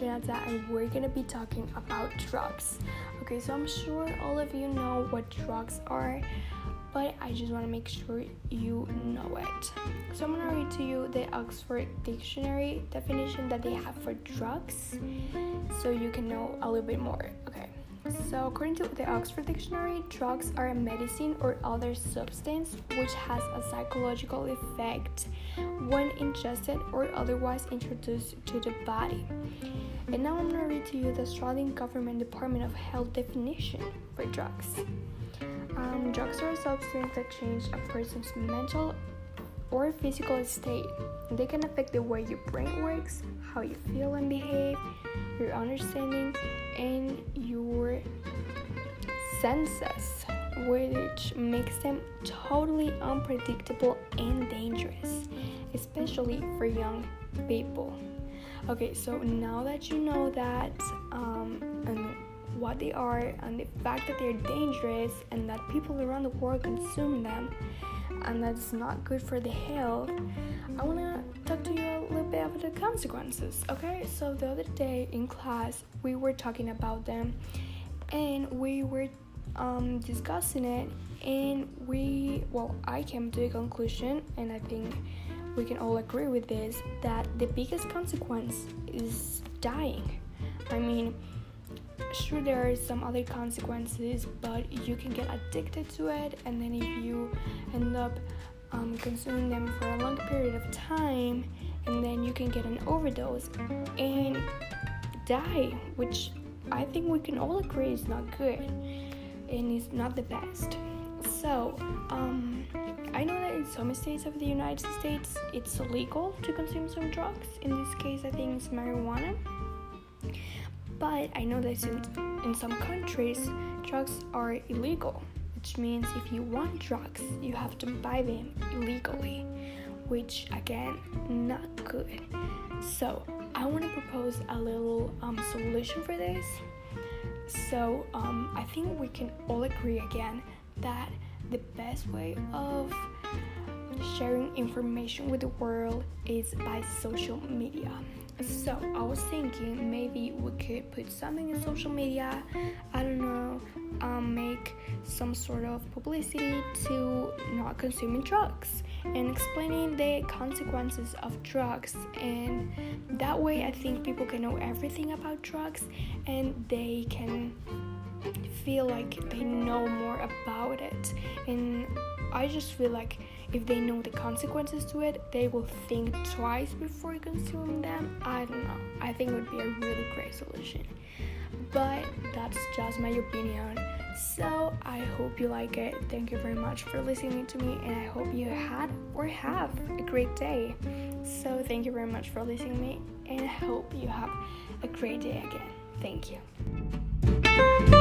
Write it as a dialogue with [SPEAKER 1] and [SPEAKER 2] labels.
[SPEAKER 1] Mirza, and we're gonna be talking about drugs. Okay, so I'm sure all of you know what drugs are, but I just want to make sure you know it. So I'm gonna read to you the Oxford Dictionary definition that they have for drugs, so you can know a little bit more. Okay. So, according to the Oxford Dictionary, drugs are a medicine or other substance which has a psychological effect when ingested or otherwise introduced to the body. And now I'm going to read to you the Australian Government Department of Health definition for drugs. Um, drugs are a substance that change a person's mental or physical state. They can affect the way your brain works, how you feel and behave, your understanding, and your senses, which makes them totally unpredictable and dangerous, especially for young people. Okay, so now that you know that um, what they are and the fact that they're dangerous and that people around the world consume them and that it's not good for the health, I want to talk to you a little bit about the consequences. Okay, so the other day in class, we were talking about them and we were um, discussing it, and we, well, I came to a conclusion, and I think we can all agree with this that the biggest consequence is dying. I mean, sure there are some other consequences but you can get addicted to it and then if you end up um, consuming them for a long period of time and then you can get an overdose and die which i think we can all agree is not good and is not the best. So um, i know that in some states of the united states it's illegal to consume some drugs. In this case i think it's marijuana but I know that in, in some countries, drugs are illegal, which means if you want drugs, you have to buy them illegally, which again, not good. So, I want to propose a little um, solution for this. So, um, I think we can all agree again that the best way of sharing information with the world is by social media. So I was thinking maybe we could put something in social media. I don't know, um, make some sort of publicity to not consuming drugs and explaining the consequences of drugs. And that way, I think people can know everything about drugs and they can feel like they know more about it. And I just feel like if they know the consequences to it, they will think twice before consuming them. I don't know. I think it would be a really great solution. But that's just my opinion. So I hope you like it. Thank you very much for listening to me, and I hope you had or have a great day. So thank you very much for listening to me, and I hope you have a great day again. Thank you.